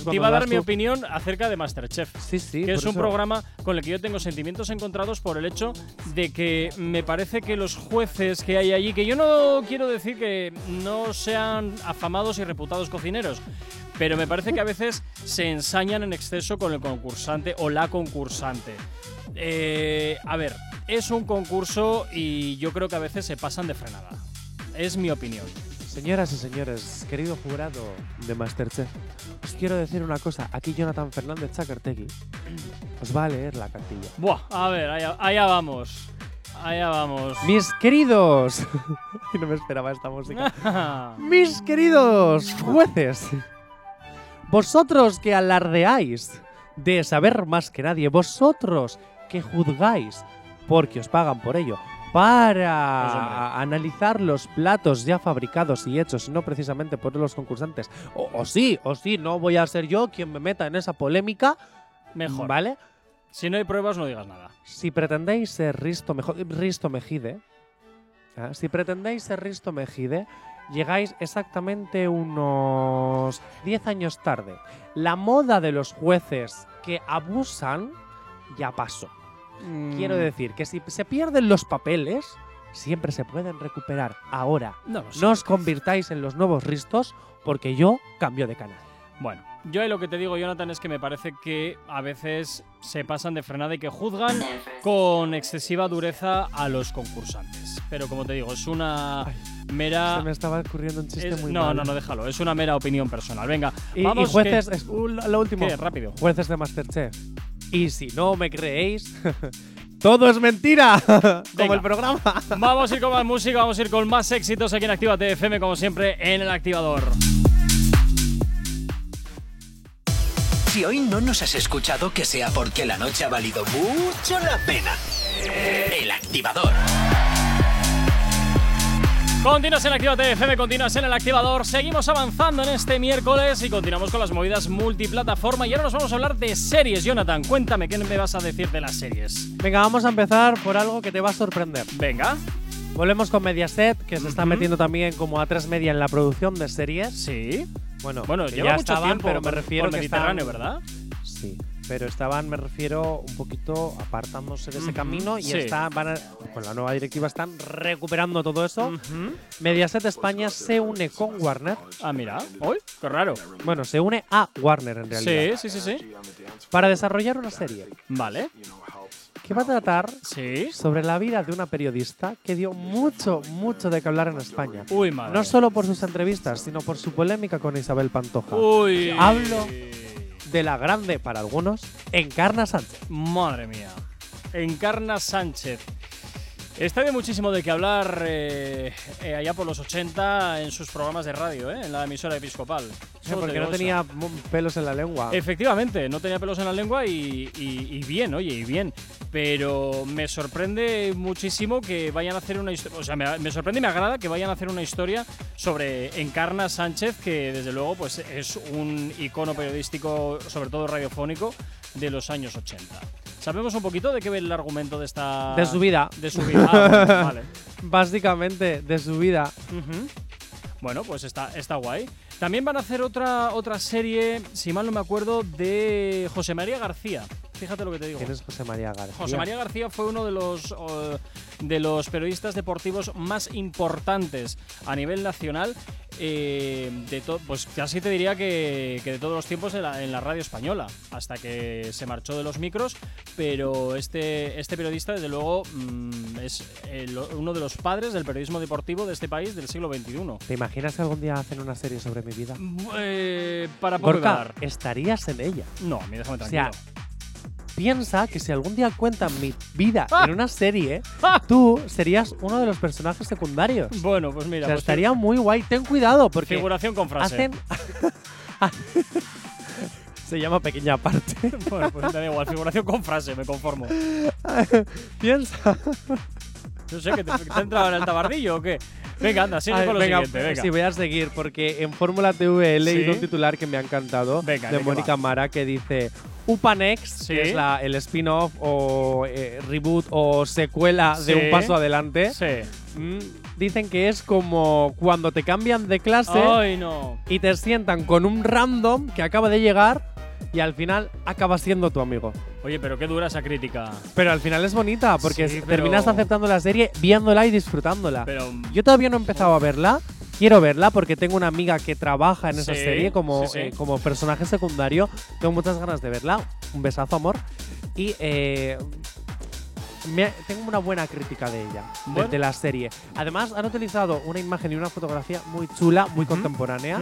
te iba a dar, mi, iba a dar opinión acerca de Masterchef Sí, sí. que es un programa con el que yo tengo sentimientos encontrados por el hecho de que me parece que los jueces que hay allí, que yo no quiero decir que no sean afamados y reputados cocineros, pero me parece que a veces se ensañan en exceso con el concursante o la concursante. Eh, a ver, es un concurso y yo creo que a veces se pasan de frenada. Es mi opinión. Señoras y señores, querido jurado de Masterchef, os quiero decir una cosa. Aquí Jonathan Fernández Chacartegui os va a leer la cartilla. Buah, a ver, allá, allá vamos. Allá vamos. Mis queridos. No me esperaba esta música. Mis queridos jueces. Vosotros que alardeáis de saber más que nadie, vosotros que juzgáis porque os pagan por ello, para Pues, analizar los platos ya fabricados y hechos, no precisamente por los concursantes. O, o sí, o sí, no voy a ser yo quien me meta en esa polémica. Mejor. ¿Vale? Si no hay pruebas, no digas nada. Si pretendéis ser Risto, Mejide, ¿ah? si pretendéis ser Risto Mejide, llegáis exactamente unos 10 años tarde. La moda de los jueces que abusan ya pasó. Quiero Mm, decir que si se pierden los papeles, siempre se pueden recuperar. Ahora, No no os convirtáis en los nuevos Ristos porque yo cambio de canal. Bueno, yo ahí lo que te digo, Jonathan, es que me parece que a veces se pasan de frenada y que juzgan con excesiva dureza a los concursantes. Pero como te digo, es una mera. Se me estaba ocurriendo un chiste es- muy no, mal. no, no, déjalo. Es una mera opinión personal. Venga, Y, y vamos. jueces, que- es, un- lo último. ¿Qué? Rápido. jueces de Masterchef. Y si no me creéis, todo es mentira, Venga. como el programa. Vamos a ir con más música, vamos a ir con más éxitos aquí en Activa TFM, como siempre, en el activador. Si hoy no nos has escuchado, que sea porque la noche ha valido mucho la pena. El activador. Continúas en Activa TFM, continúas en el activador. Seguimos avanzando en este miércoles y continuamos con las movidas multiplataforma. Y ahora nos vamos a hablar de series. Jonathan, cuéntame qué me vas a decir de las series. Venga, vamos a empezar por algo que te va a sorprender. Venga. Volvemos con Mediaset, que se está metiendo también como a tres media en la producción de series. Sí. Bueno, Bueno, que lleva ya mucho estaban, tiempo pero me refiero que Mediterráneo, ¿verdad? Sí, pero estaban, me refiero, un poquito apartándose de ese camino y sí. están, van a- con la nueva directiva están recuperando todo eso. Mediaset España se une con Warner. Ah, mira. Uy, qué raro. Bueno, se une a Warner en realidad. Sí, sí, sí, sí. Para desarrollar una serie Vale. Que va a tratar Sí. sobre la vida de una periodista que dio mucho, mucho de qué hablar en España. Uy, madre. No solo por sus entrevistas, sino por su polémica con Isabel Pantoja. Uy. Hablo de la grande, para algunos, Encarna Sánchez. Madre mía. Encarna Sánchez. Está de muchísimo de qué hablar eh, eh, allá por los 80 en sus programas de radio, ¿eh? en la emisora episcopal. Te porque no eso. tenía pelos en la lengua. Efectivamente, no tenía pelos en la lengua y, y- y bien, oye, y bien. Pero me sorprende muchísimo que vayan a hacer una historia. O sea, me, me sorprende y me agrada que vayan a hacer una historia sobre Encarna Sánchez, que desde luego pues, es un icono periodístico, sobre todo radiofónico, de los años 80. ¿Sabemos un poquito de qué ve el argumento de esta. De su vida. De su vida. Ah, bueno, vale. Básicamente, de su vida. Bueno, pues está, está guay. También van a hacer otra, otra serie, si mal no me acuerdo, de José María García. Fíjate lo que te digo. ¿Quién es José María García? José María García fue uno de los, eh, de los periodistas deportivos más importantes a nivel nacional. eh, de pues casi te diría que, que de todos los tiempos en la, en la radio española, hasta que se marchó de los micros. Pero este, este periodista, desde luego, mm, es el- uno de los padres del periodismo deportivo de este país del siglo XXI. ¿Te imaginas que algún día hacen una serie sobre mi vida? Eh, para Gorka, estarías en ella. No, me déjame O tranquilo. sea, piensa que si algún día cuentan mi vida Ah. en una serie, ¡Ah! tú serías uno de los personajes secundarios. Bueno, pues O mira, sea, pues estaría muy guay. Ten cuidado porque figuración con frase. hacen. Se llama pequeña parte. bueno, pues da igual, figuración con frase, me conformo. Piensa. No sé, que te, te ha entrado en el tabardillo o qué. Venga, anda, sigue Ay, con lo venga, siguiente, venga. Sí, voy a seguir porque en Fórmula TV he leído Sí. un titular que me ha encantado Venga, ¿de Mónica? Mara que dice Upanex, Sí. que es la- el spin-off o eh, reboot o secuela Sí. de Un Paso Adelante. Sí. Mm, dicen que es como cuando te cambian de clase Ay, no. y te sientan con un random que acaba de llegar y al final acaba siendo tu amigo. Oye, pero qué dura esa crítica. Pero al final es bonita porque Sí, s- pero- terminas aceptando la serie, viéndola y disfrutándola. Pero. Yo todavía no he empezado a verla. Quiero verla porque tengo una amiga que trabaja en esa serie como, sí, eh, como personaje secundario. Tengo muchas ganas de verla. Un besazo, amor. Y eh, me- tengo una buena crítica de ella, de- Bueno. de, la serie. Además, han utilizado una imagen y una fotografía muy chula, muy contemporánea.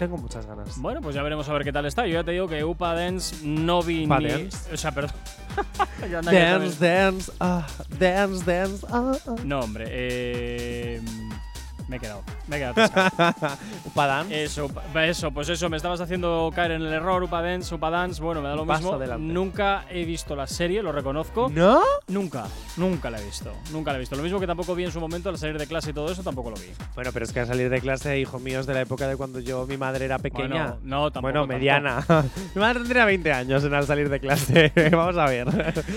Tengo muchas ganas. Bueno, pues ya veremos a ver qué tal está. Yo ya te digo que Upa Dance no vi Upa ni. Dance. O sea, perdón. Dance, dance, ah, dance, dance. ah, ah. No, hombre. Eh, me he quedado. Me he quedado atascado. Upa dance. Eso, eso, pues eso, me estabas haciendo caer en el error, Upa Dance, Upa Dance, bueno, me da lo paso mismo. adelante. Nunca he visto la serie, lo reconozco. ¿No? Nunca, nunca la he visto, nunca la he visto. Lo mismo que tampoco vi en su momento al salir de clase y todo eso, tampoco lo vi. Bueno, pero es que al salir de clase, hijo mío, es de la época de cuando yo, mi madre era pequeña. Bueno, no, tampoco. Bueno, tampoco. mediana. Mi madre tendría 20 años en al salir de clase. Vamos a ver.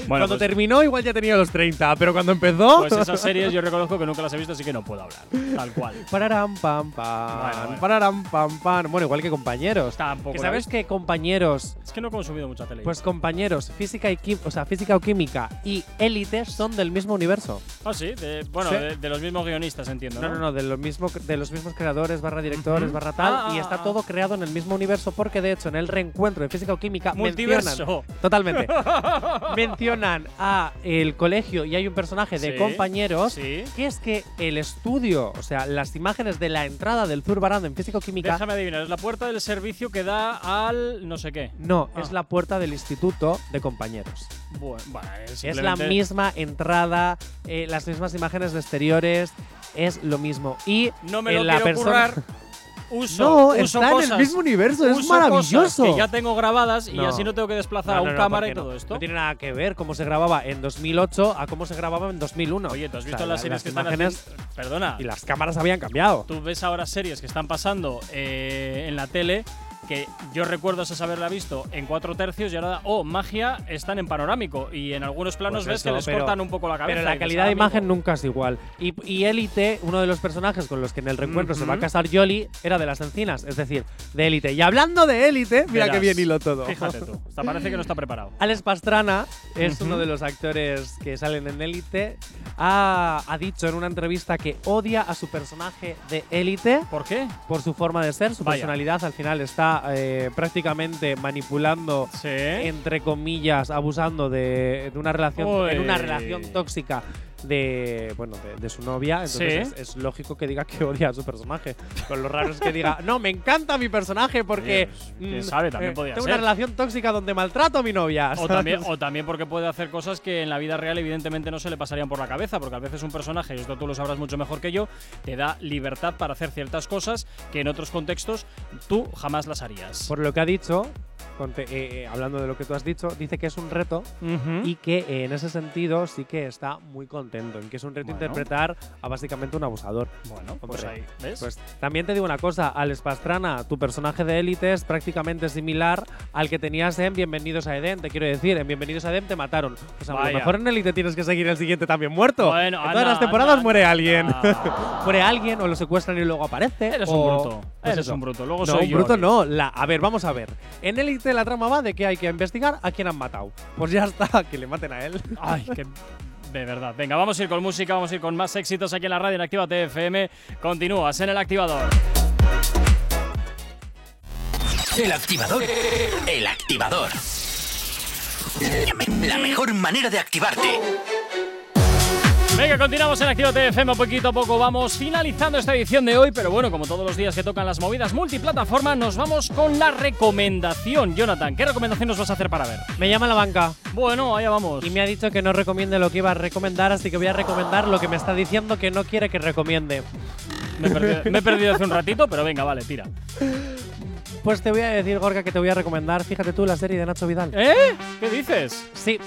cuando pues- terminó, igual ya tenía los 30, pero cuando empezó. Pues esas series yo reconozco que nunca las he visto, así que no puedo hablar. Tal cual. Pararam, pam, pam. Bueno, bueno. Pararam, pam, pam. Bueno, igual que compañeros. Tampoco. Que sabes visto. que compañeros. Es que no he consumido mucha tele. Pues compañeros, física y o sea, física o química y élite son del mismo universo. Ah, sí, de- bueno, Sí. De, de los mismos guionistas, entiendo. No, No, no, no, de los, mismo, de los mismos creadores, barra directores, Ujú. barra tal, Ah, y está ah. todo creado en el mismo universo porque de hecho en el reencuentro de física o química mencionan, Multiverso. totalmente, mencionan a el colegio y hay un personaje de Sí, compañeros Sí. que es que el estudio, o sea, las imágenes de la entrada del Zurbarán en física o química, Déjame adivinar, es la puerta del servicio que da al no sé qué. no, Ah. es la puerta del instituto de compañeros. Bueno, bueno, es, Es la misma entrada, eh, las mismas imágenes de exteriores, es lo mismo. Y No me lo la quiero persona- currar. Uso, No, uso está cosas, en el mismo universo, es maravilloso. que ya tengo grabadas y No. así no tengo que desplazar No, a un no, cámara y todo esto. No tiene nada que ver cómo se grababa en 2008 a cómo se grababa en 2001. Oye, ¿tú has O visto sea, las la- series que están imágenes haciendo? Perdona. y las cámaras habían cambiado. Tú ves ahora series que están pasando eh, en la tele que yo recuerdo es haberla visto en cuatro tercios y ahora, oh, magia, están en panorámico y en algunos planos Pues ves que eso, les pero- cortan un poco la cabeza. Pero la calidad "Ah, de amigo". imagen nunca es igual. Y, Élite, uno de los personajes con los que en el reencuentro se va a casar Jolly, era de las encinas, es decir, de Élite. Y hablando de Élite, mira Verás. qué bien hilo todo. Fíjate tú. Hasta parece que no está preparado. Alex Pastrana es uno de los actores que salen en Élite. Ha, ha dicho en una entrevista que odia a su personaje de Élite ¿Por qué? por su forma de ser, su Vaya. personalidad. Al final está eh, prácticamente manipulando, Sí. entre comillas, abusando de, de una relación, Uy. en una relación tóxica de bueno de, de su novia. Entonces Sí. es, es lógico que diga que odia a su personaje. Con lo raro es que diga, no, me encanta mi personaje porque Oye, pues, mm, sabe, también podía tengo ser. una relación tóxica donde maltrato a mi novia. O también, o también porque puede hacer cosas que en la vida real evidentemente no se le pasarían por la cabeza, porque a veces un personaje, y esto tú lo sabrás mucho mejor que yo, te da libertad para hacer ciertas cosas que en otros contextos tú jamás las harías. Por lo que ha dicho, conte- eh, eh, hablando de lo que tú has dicho, dice que es un reto y que eh, en ese sentido sí que está muy contento, en que es un reto Bueno. interpretar a básicamente un abusador. bueno, pues Hombre, ahí, ¿ves? Pues también te digo una cosa, Alex Pastrana, tu personaje de élite es prácticamente similar al que tenías en Bienvenidos a Edén. Te quiero decir, en Bienvenidos a Edén te mataron. Pues a lo mejor en élite tienes que seguir el siguiente también muerto. Bueno, en anda, todas las temporadas anda, muere alguien. muere alguien o lo secuestran y luego aparece. Eres o- un bruto. pues Eres eso. un bruto. Luego No, soy un yo. bruto no. La, a ver, vamos a ver. En élite la trama va de que hay que investigar a quién han matado. Pues ya está, que le maten a él. Ay, que. De verdad. Venga, vamos a ir con música, vamos a ir con más éxitos aquí en la radio en Activa TFM. Continúas en el activador. El activador. El activador. La mejor manera de activarte. Venga, continuamos en Activa TFM. Poquito a poco vamos finalizando esta edición de hoy. Pero bueno, como todos los días que tocan las movidas multiplataforma, nos vamos con la recomendación. Jonathan, ¿qué recomendación nos vas a hacer para ver? Me llama la banca Bueno, allá vamos. y me ha dicho que no recomiende lo que iba a recomendar, así que voy a recomendar lo que me está diciendo que no quiere que recomiende. Me he, perdido, me he perdido hace un ratito, pero venga, vale, tira. Pues te voy a decir, Gorka, que te voy a recomendar, fíjate tú, la serie de Nacho Vidal. ¿Eh? ¿Qué dices? Sí.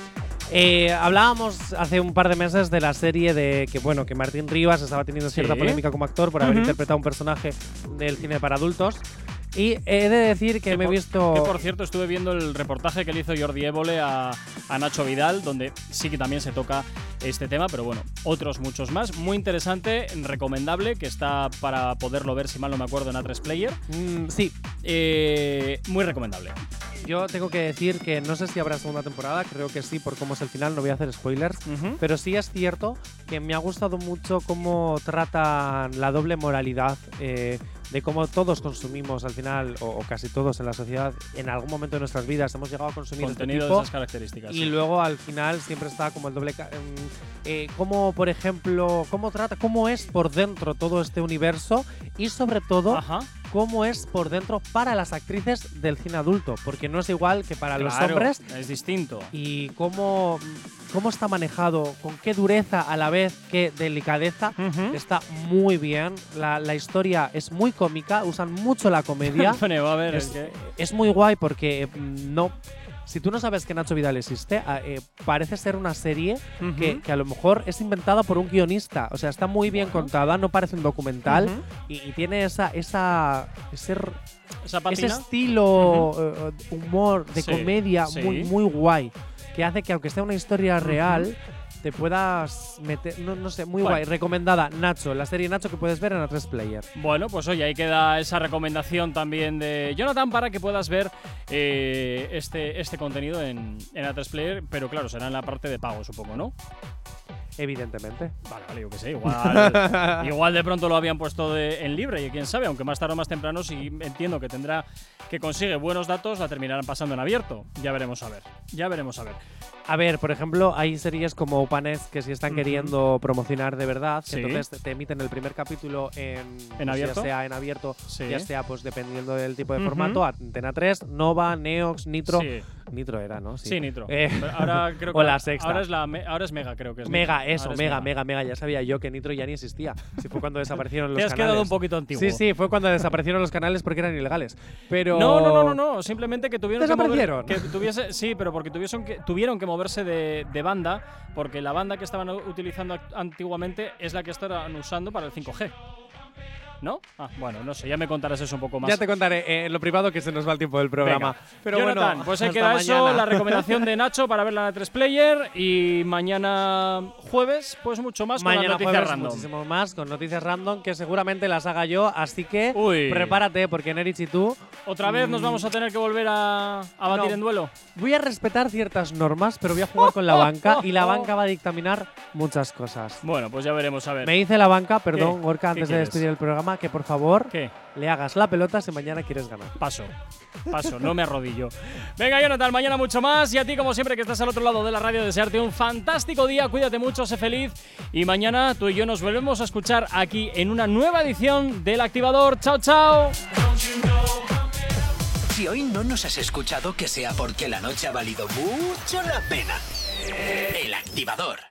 Eh, hablábamos hace un par de meses de la serie de que bueno que Martín Rivas estaba teniendo cierta Sí. polémica como actor por haber interpretado un personaje del cine para adultos y he de decir que me he por- visto Que por cierto, estuve viendo el reportaje que le hizo Jordi Évole a, a Nacho Vidal, donde sí que también se toca este tema, pero bueno, otros muchos más. Muy interesante, recomendable, que está para poderlo ver, si mal no me acuerdo, en A3 Player. Mm, sí Eh, muy recomendable. yo tengo que decir que no sé si habrá segunda temporada creo que sí por cómo es el final no voy a hacer spoilers Ujú. pero sí es cierto que me ha gustado mucho cómo tratan la doble moralidad eh, de cómo todos consumimos al final, o, o casi todos en la sociedad, en algún momento de nuestras vidas hemos llegado a consumir este Contenido de esas características. y sí. luego al final siempre está como el doble. em, eh, cómo, por ejemplo, cómo trata, cómo es por dentro todo este universo y sobre todo Ajá. cómo es por dentro para las actrices del cine adulto, porque no es igual que para los hombres Es distinto. y cómo, cómo está manejado, con qué dureza a la vez que delicadeza. Ujú. Está muy bien, la, la historia es muy cómica, usan mucho la comedia. Bueno, a ver, es, es que. es muy guay porque mm, no. Si tú no sabes que Nacho Vidal existe, a- eh, parece ser una serie Ujú. que, que a lo mejor es inventada por un guionista. O sea, está muy bien Bueno. contada, no parece un documental Ujú. y, y tiene esa, esa, ese, Esa ese estilo eh, humor de Sí, comedia sí. muy, muy guay. Que hace que aunque sea una historia real, te puedas meter. No, no sé, muy Bueno. guay. Recomendada, Nacho, la serie Nacho que puedes ver en A3 Player. Bueno, pues oye, ahí queda esa recomendación también de Jonathan para que puedas ver eh, este, este contenido en, en A3 Player, pero claro, será en la parte de pago, supongo, ¿no? Evidentemente. Vale, vale, yo que sé, igual, igual de pronto lo habían puesto de- en libre y quién sabe, aunque más tarde o más temprano, si entiendo que tendrá que consigue buenos datos, la terminarán pasando en abierto. Ya veremos a ver, ya veremos a ver. A ver, por ejemplo, hay series como Upanes que si están queriendo promocionar de verdad, Sí. entonces te- te emiten el primer capítulo en, pues, abierto? ya sea en abierto, Sí. ya sea pues dependiendo del tipo de formato, Antena 3, Nova, Neox, Nitro. Sí, Nitro era, ¿no? sí, Nitro. Eh, ahora creo que o la sexta. Ahora es, la, me- ahora es Mega, creo que es. Mega, Nitro. eso, mega, mega, mega. Ya sabía yo que Nitro ya ni existía. Si fue cuando desaparecieron los Te has canales. quedado un poquito antiguo. Sí, sí, fue cuando desaparecieron los canales porque eran ilegales. Pero. No, no, no, no, no, simplemente que tuvieron que, mover- ¿Desaparecieron? que tuviese, sí, pero porque tuviesen que, tuvieron que moverse de, de banda, porque la banda que estaban utilizando antiguamente es la que estaban usando para el 5G. ¿No? Ah, bueno, no sé, ya me contarás eso un poco más. Ya te contaré eh, en lo privado que se nos va el tiempo del programa. Venga. Pero Jonathan, bueno, pues ahí queda eso, la recomendación de Nacho para verla en 3 Player y mañana jueves, pues mucho más con Mañana las noticias jueves random. muchísimo más con noticias random que seguramente las haga yo, así que Uy. prepárate porque Nerich y tú Otra vez nos Mm. vamos a tener que volver a, a batir No. en duelo. voy a respetar ciertas normas, pero voy a jugar con la banca y la banca va a dictaminar muchas cosas. Bueno, pues ya veremos a ver. Me dice la banca, perdón, ¿Qué? Gorka, ¿Qué antes de despedir el programa, que por favor ¿Qué? le hagas la pelota si mañana quieres ganar. Paso, paso, no me arrodillo. Venga, Jonathan, mañana mucho más. Y a ti, como siempre, que estás al otro lado de la radio, desearte un fantástico día. Cuídate mucho, sé feliz. Y mañana tú y yo nos volvemos a escuchar aquí en una nueva edición del Activador. ¡Chao, chao! Si hoy no nos has escuchado, que sea porque la noche ha valido mucho la pena. El activador.